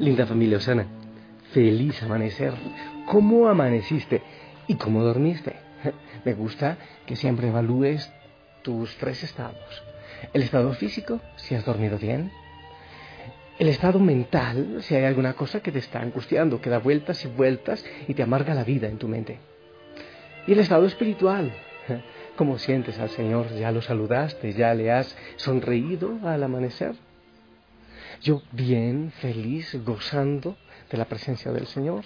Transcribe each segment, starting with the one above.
Linda familia Osana, feliz amanecer. ¿Cómo amaneciste y cómo dormiste? Me gusta que siempre evalúes tus tres estados. El estado físico, si has dormido bien. El estado mental, si hay alguna cosa que te está angustiando, que da vueltas y vueltas y te amarga la vida en tu mente. Y el estado espiritual, ¿cómo sientes al Señor? ¿Ya lo saludaste? ¿Ya le has sonreído al amanecer? Yo bien, feliz, gozando de la presencia del Señor.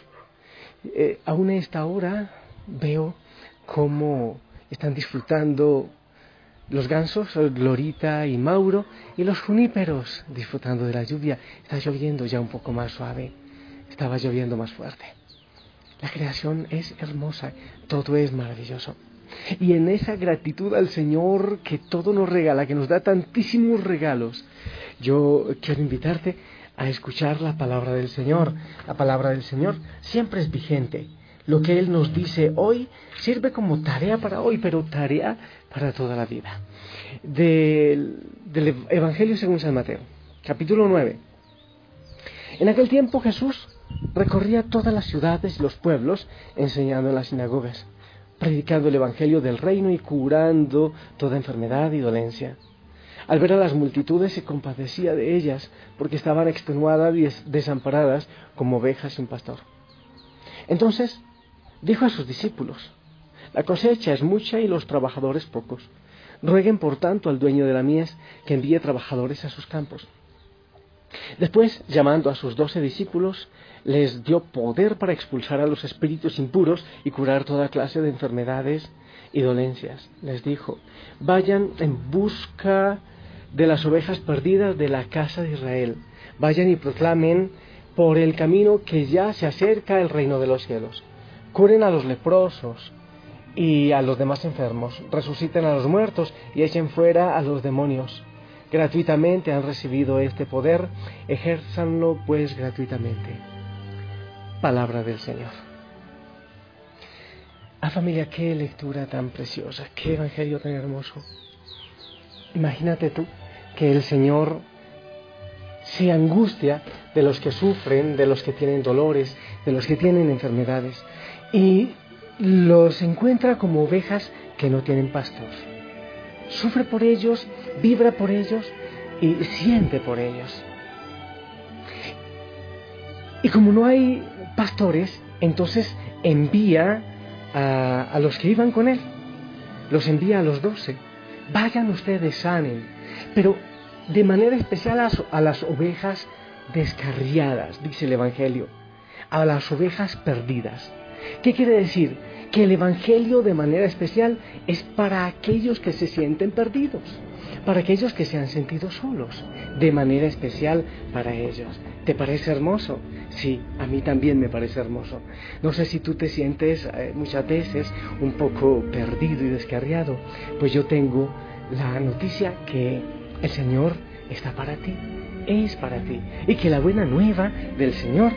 Eh, aún a esta hora veo cómo están disfrutando los gansos, Glorita y Mauro, y los juníperos disfrutando de la lluvia. Está lloviendo ya un poco más suave, estaba lloviendo más fuerte. La creación es hermosa, todo es maravilloso. Y en esa gratitud al Señor que todo nos regala, que nos da tantísimos regalos, yo quiero invitarte a escuchar la palabra del Señor. La palabra del Señor siempre es vigente. Lo que Él nos dice hoy sirve como tarea para hoy, pero tarea para toda la vida. Del, Evangelio según San Mateo, capítulo 9. En aquel tiempo Jesús recorría todas las ciudades y los pueblos enseñando en las sinagogas, predicando el Evangelio del reino y curando toda enfermedad y dolencia. Al ver a las multitudes se compadecía de ellas, porque estaban extenuadas y desamparadas como ovejas sin pastor. Entonces dijo a sus discípulos, La cosecha es mucha y los trabajadores pocos. Rueguen por tanto al dueño de la mies que envíe trabajadores a sus campos. Después, llamando a sus doce discípulos, les dio poder para expulsar a los espíritus impuros y curar toda clase de enfermedades y dolencias. Les dijo, vayan en busca de las ovejas perdidas de la casa de Israel. Vayan y proclamen por el camino que ya se acerca el reino de los cielos. Curen a los leprosos y a los demás enfermos. Resuciten a los muertos y echen fuera a los demonios. Gratuitamente han recibido este poder, ejérzanlo pues gratuitamente. Palabra del Señor. Ah familia, qué lectura tan preciosa, qué evangelio tan hermoso. Imagínate tú que el Señor se angustia de los que sufren, de los que tienen dolores, de los que tienen enfermedades, y los encuentra como ovejas que no tienen pastor. Sufre por ellos, vibra por ellos y siente por ellos. Y como no hay pastores, entonces envía a, a los que iban con él, los envía a los doce. Vayan ustedes, sanen, pero de manera especial a, las ovejas descarriadas, dice el Evangelio, a las ovejas perdidas. ¿Qué quiere decir? Que el Evangelio de manera especial es para aquellos que se sienten perdidos, para aquellos que se han sentido solos, de manera especial para ellos. ¿Te parece hermoso? Sí, a mí también me parece hermoso. No sé si tú te sientes eh, muchas veces un poco perdido y descarriado, pues yo tengo la noticia que el Señor está para ti, es para ti, y que la buena nueva del Señor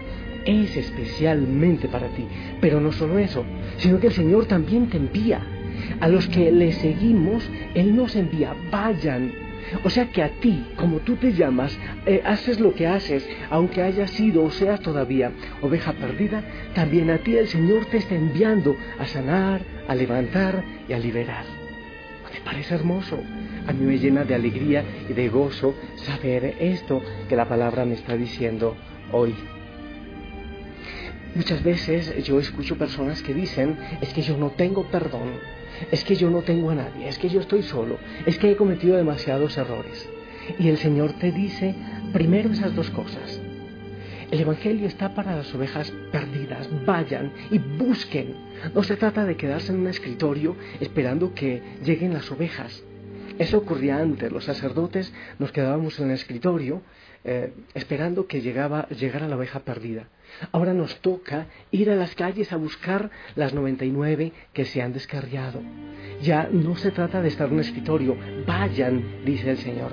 es especialmente para ti. Pero no solo eso, sino que el Señor también te envía. A los que le seguimos, Él nos envía, vayan. O sea que a ti, como tú te llamas, eh, haces lo que haces, aunque hayas sido o seas todavía oveja perdida, también a ti el Señor te está enviando a sanar, a levantar y a liberar parece hermoso. A mí me llena de alegría y de gozo saber esto que la palabra me está diciendo hoy. Muchas veces yo escucho personas que dicen, es que yo no tengo perdón, es que yo no tengo a nadie, es que yo estoy solo, es que he cometido demasiados errores. Y el Señor te dice primero esas dos cosas. El Evangelio está para las ovejas perdidas. Vayan y busquen. No se trata de quedarse en un escritorio esperando que lleguen las ovejas. Eso ocurría antes. Los sacerdotes nos quedábamos en el escritorio eh, esperando que llegaba, llegara la oveja perdida. Ahora nos toca ir a las calles a buscar las 99 que se han descarriado. Ya no se trata de estar en un escritorio. Vayan, dice el Señor.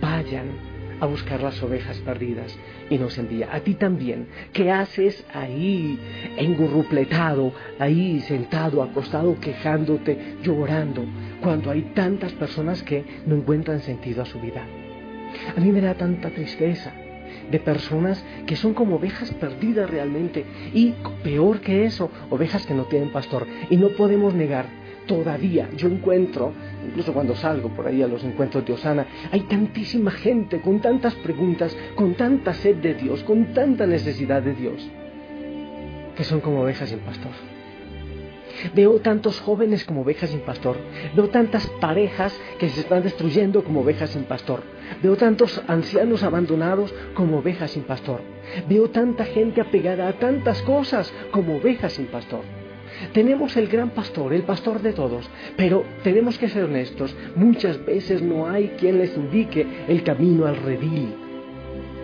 Vayan a buscar las ovejas perdidas y nos envía. A ti también. ¿Qué haces ahí, engurrupletado, ahí sentado, acostado, quejándote, llorando, cuando hay tantas personas que no encuentran sentido a su vida? A mí me da tanta tristeza de personas que son como ovejas perdidas realmente y peor que eso, ovejas que no tienen pastor. Y no podemos negar, todavía yo encuentro, incluso cuando salgo por ahí a los encuentros de Osana, hay tantísima gente con tantas preguntas, con tanta sed de Dios, con tanta necesidad de Dios, que son como ovejas sin pastor. Veo tantos jóvenes como ovejas sin pastor. Veo tantas parejas que se están destruyendo como ovejas sin pastor. Veo tantos ancianos abandonados como ovejas sin pastor. Veo tanta gente apegada a tantas cosas como ovejas sin pastor. Tenemos el gran pastor, el pastor de todos, pero tenemos que ser honestos, muchas veces no hay quien les indique el camino al redil.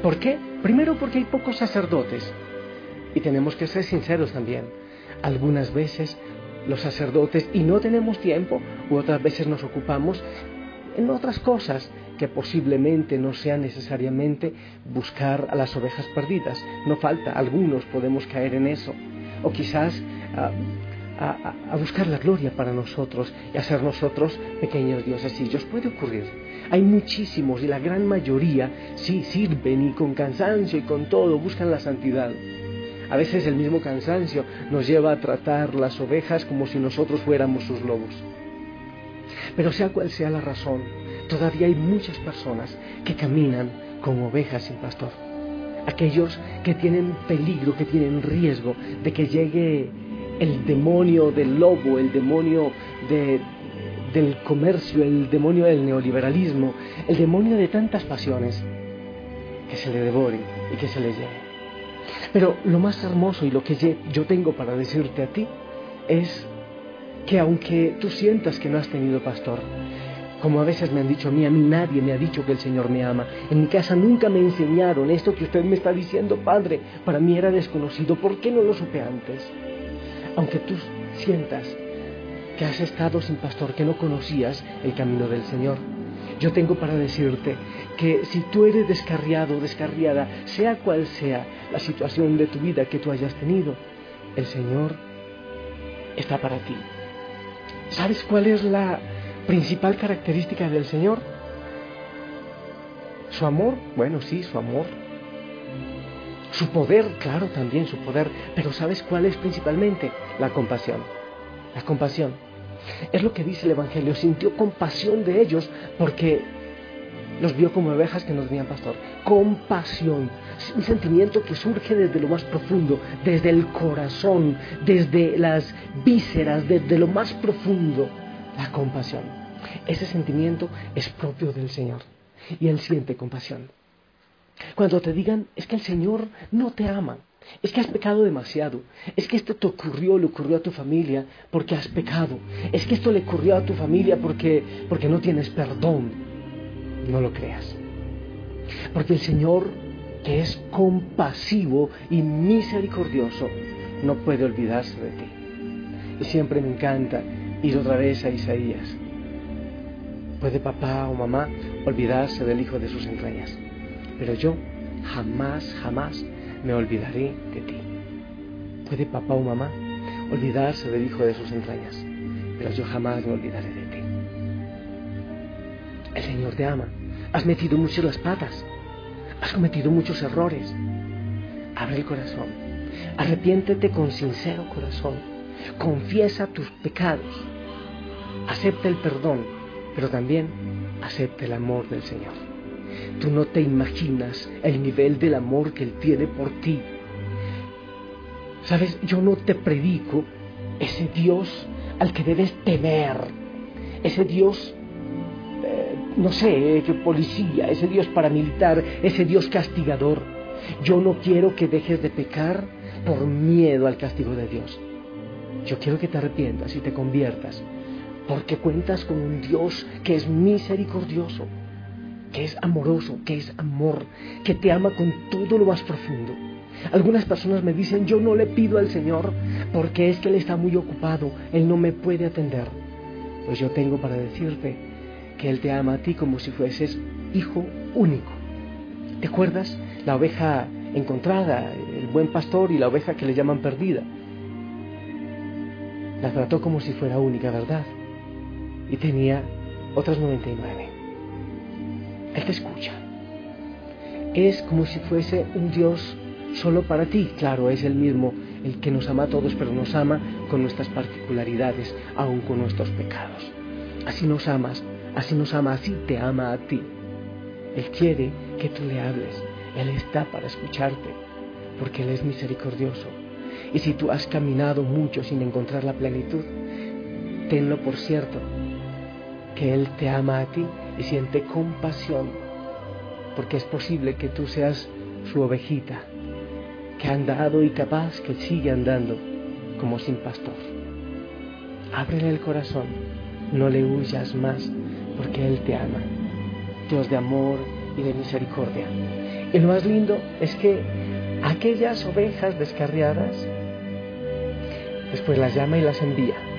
¿Por qué? Primero porque hay pocos sacerdotes. Y tenemos que ser sinceros también. Algunas veces los sacerdotes y no tenemos tiempo, u otras veces nos ocupamos en otras cosas que posiblemente no sea necesariamente buscar a las ovejas perdidas. No falta, algunos podemos caer en eso. O quizás a, buscar la gloria para nosotros y hacer nosotros pequeños dioses. Y os puede ocurrir. Hay muchísimos y la gran mayoría sí sirven y con cansancio y con todo buscan la santidad. A veces el mismo cansancio nos lleva a tratar las ovejas como si nosotros fuéramos sus lobos. Pero sea cual sea la razón, todavía hay muchas personas que caminan como ovejas sin pastor. Aquellos que tienen peligro, que tienen riesgo de que llegue el demonio del lobo, el demonio del comercio, el demonio del neoliberalismo, el demonio de tantas pasiones, que se le devoren y que se le lleven. Pero lo más hermoso y lo que yo tengo para decirte a ti es que aunque tú sientas que no has tenido pastor, como a veces me han dicho a mí, a mí nadie me ha dicho que el Señor me ama. En mi casa nunca me enseñaron esto que usted me está diciendo, Padre. Para mí era desconocido. ¿Por qué no lo supe antes? Aunque tú sientas que has estado sin pastor, que no conocías el camino del Señor, yo tengo para decirte que si tú eres descarriado o descarriada, sea cual sea la situación de tu vida que tú hayas tenido, el Señor está para ti. ¿Sabes cuál es la principal característica del Señor? Su amor, bueno, sí, su amor. Su poder, claro, también su poder. Pero ¿sabes cuál es principalmente? La compasión. La compasión. Es lo que dice el Evangelio. Sintió compasión de ellos porque los vio como ovejas que no tenían pastor. Compasión, un sentimiento que surge desde lo más profundo, desde el corazón, desde las vísceras, desde lo más profundo. La compasión. Ese sentimiento es propio del Señor y Él siente compasión. Cuando te digan, es que el Señor no te ama, es que has pecado demasiado, es que esto te ocurrió, le ocurrió a tu familia porque has pecado, es que esto le ocurrió a tu familia porque, porque no tienes perdón, no lo creas. Porque el Señor, que es compasivo y misericordioso, no puede olvidarse de ti. Y siempre me encanta ir otra vez a Isaías. Puede papá o mamá olvidarse del hijo de sus entrañas, pero yo jamás, jamás me olvidaré de ti. Puede papá o mamá olvidarse del hijo de sus entrañas, pero yo jamás me olvidaré de ti. El Señor te ama. Has metido mucho las patas. Has cometido muchos errores. Abre el corazón. Arrepiéntete con sincero corazón. Confiesa tus pecados. Acepta el perdón, pero también acepta el amor del Señor. Tú no te imaginas el nivel del amor que Él tiene por ti. Sabes, yo no te predico ese Dios al que debes temer, ese Dios no sé, qué policía, ese Dios paramilitar, ese Dios castigador. Yo no quiero que dejes de pecar por miedo al castigo de Dios. Yo quiero que te arrepientas y te conviertas, porque cuentas con un Dios que es misericordioso, que es amoroso, que es amor, que te ama con todo lo más profundo. Algunas personas me dicen, yo no le pido al Señor porque es que Él está muy ocupado, Él no me puede atender. Pues yo tengo para decirte, que Él te ama a ti como si fueses hijo único. ¿Te acuerdas? La oveja encontrada, el buen pastor y la oveja que le llaman perdida. La trató como si fuera única, ¿verdad? Y tenía otras 99. Él te escucha. es como si fuese un Dios solo para ti. Claro, es el mismo, el que nos ama a todos, pero nos ama con nuestras particularidades, aun con nuestros pecados. Así nos amas, así nos ama, así te ama a ti. Él quiere que tú le hables, Él está para escucharte, porque Él es misericordioso. Y si tú has caminado mucho sin encontrar la plenitud, tenlo por cierto, que Él te ama a ti y siente compasión, porque es posible que tú seas su ovejita, que ha andado y capaz que sigue andando como sin pastor. Ábrele el corazón, no le huyas más, porque Él te ama. Dios de amor y de misericordia. Y lo más lindo es que aquellas ovejas descarriadas, después las llama y las envía.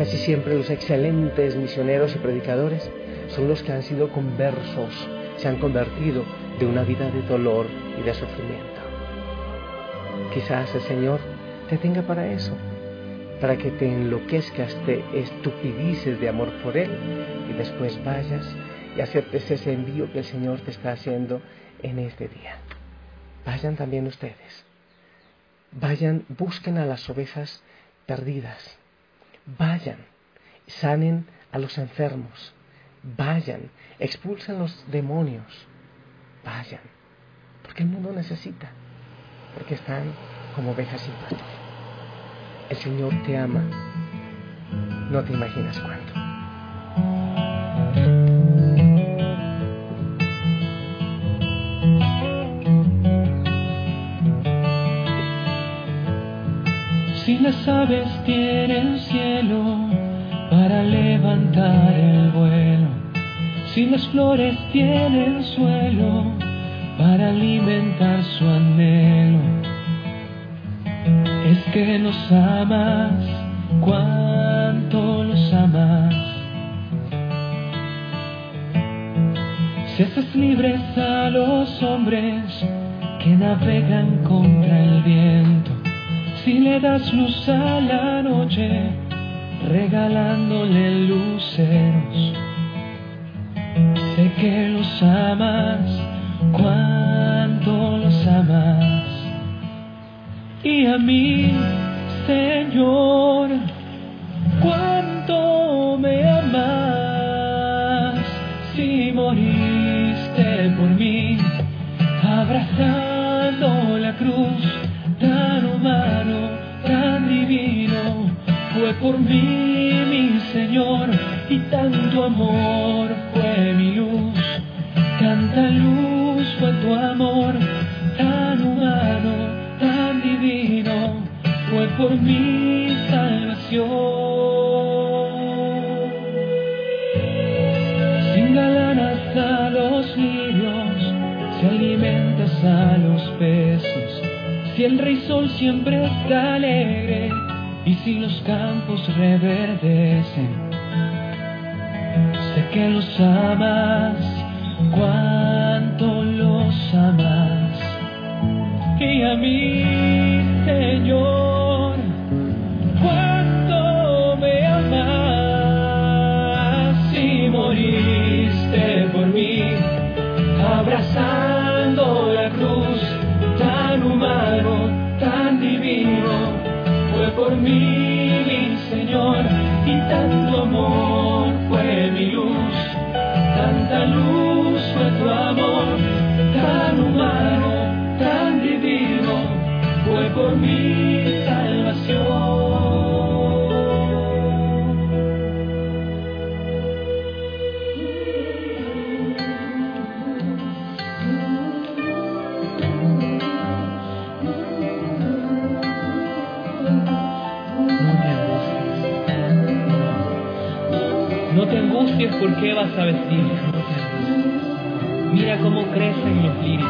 Casi siempre los excelentes misioneros y predicadores son los que han sido conversos, se han convertido de una vida de dolor y de sufrimiento. Quizás el Señor te tenga para eso, para que te enloquezcas, te estupidices de amor por Él y después vayas y aceptes ese envío que el Señor te está haciendo en este día. Vayan también ustedes. Vayan, busquen a las ovejas perdidas. Vayan, sanen a los enfermos. Vayan, expulsen los demonios. Vayan, porque el mundo necesita, porque están como ovejas sin pastor. El Señor te ama, no te imaginas cuánto. Aves tienen cielo para levantar el vuelo, si las flores tienen suelo para alimentar su anhelo, es que los amas, cuánto los amas. Si haces libres a los hombres que navegan contra el viento, si le das luz a la noche, regalándole luceros. Sé que los amas, cuánto los amas. Y a mí, Señor, cuánto me amas. Si moriste por mí, abrazando la cruz mí mi Señor y tanto amor fue mi luz, tanta luz fue tu amor, tan humano, tan divino, fue por mi salvación. Sin galanas a los lirios, si alimentas a los peces, si el rey sol siempre está alegre y si los campos reverdecen, sé que los amas, cuánto los amas. Y a mí, Señor, No te angusties porque vas a vestir. Mira cómo crecen los lirios.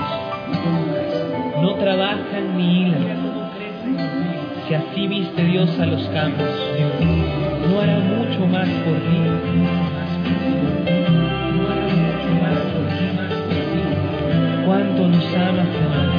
No trabajan ni hilan. Si así viste Dios a los campos, no hará mucho más por ti. No hará mucho más por ti. ¿Cuánto nos ama, Señor?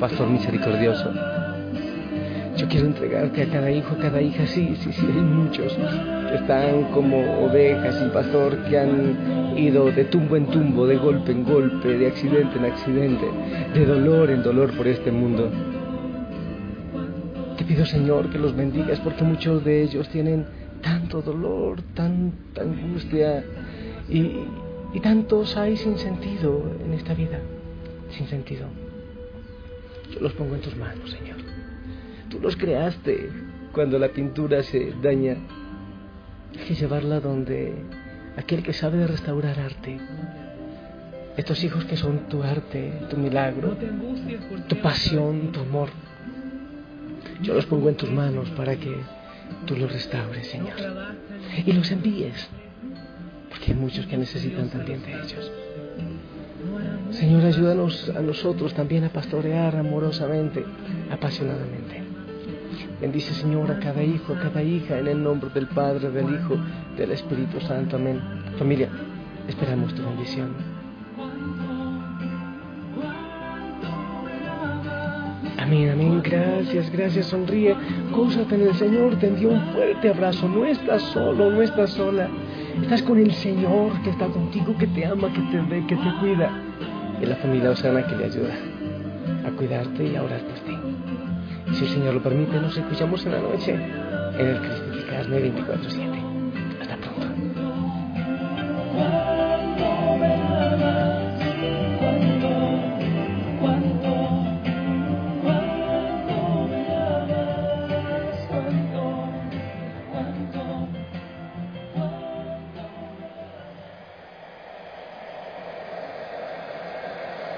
Pastor misericordioso. Yo quiero entregarte a cada hijo, a cada hija, sí, sí, sí, hay muchos que están como ovejas sin pastor, que han ido de tumbo en tumbo, de golpe en golpe, de accidente en accidente, de dolor en dolor por este mundo. Te pido, Señor, que los bendigas porque muchos de ellos tienen tanto dolor, tanta angustia y, y tantos hay sin sentido en esta vida, sin sentido. Yo los pongo en tus manos, Señor. Tú los creaste cuando la pintura se daña. Hay que llevarla donde aquel que sabe de restaurar arte. Estos hijos que son tu arte, tu milagro, tu pasión, tu amor. Yo los pongo en tus manos para que tú los restaures, Señor. Y los envíes, porque hay muchos que necesitan también de ellos. Señor, ayúdanos a nosotros también a pastorear amorosamente, apasionadamente. Bendice, Señor, a cada hijo, a cada hija, en el nombre del Padre, del Hijo, del Espíritu Santo. Amén. Familia, esperamos tu bendición. Amén, amén. Gracias, gracias. Sonríe. Gózate en el Señor. Te envió un fuerte abrazo. No estás solo, no estás sola. Estás con el Señor que está contigo, que te ama, que te ve, que te cuida. Y la familia Osana que le ayuda a cuidarte y a orar por ti. Si el Señor lo permite, nos escuchamos en la noche en el Cristificarme 24-7. Hasta pronto.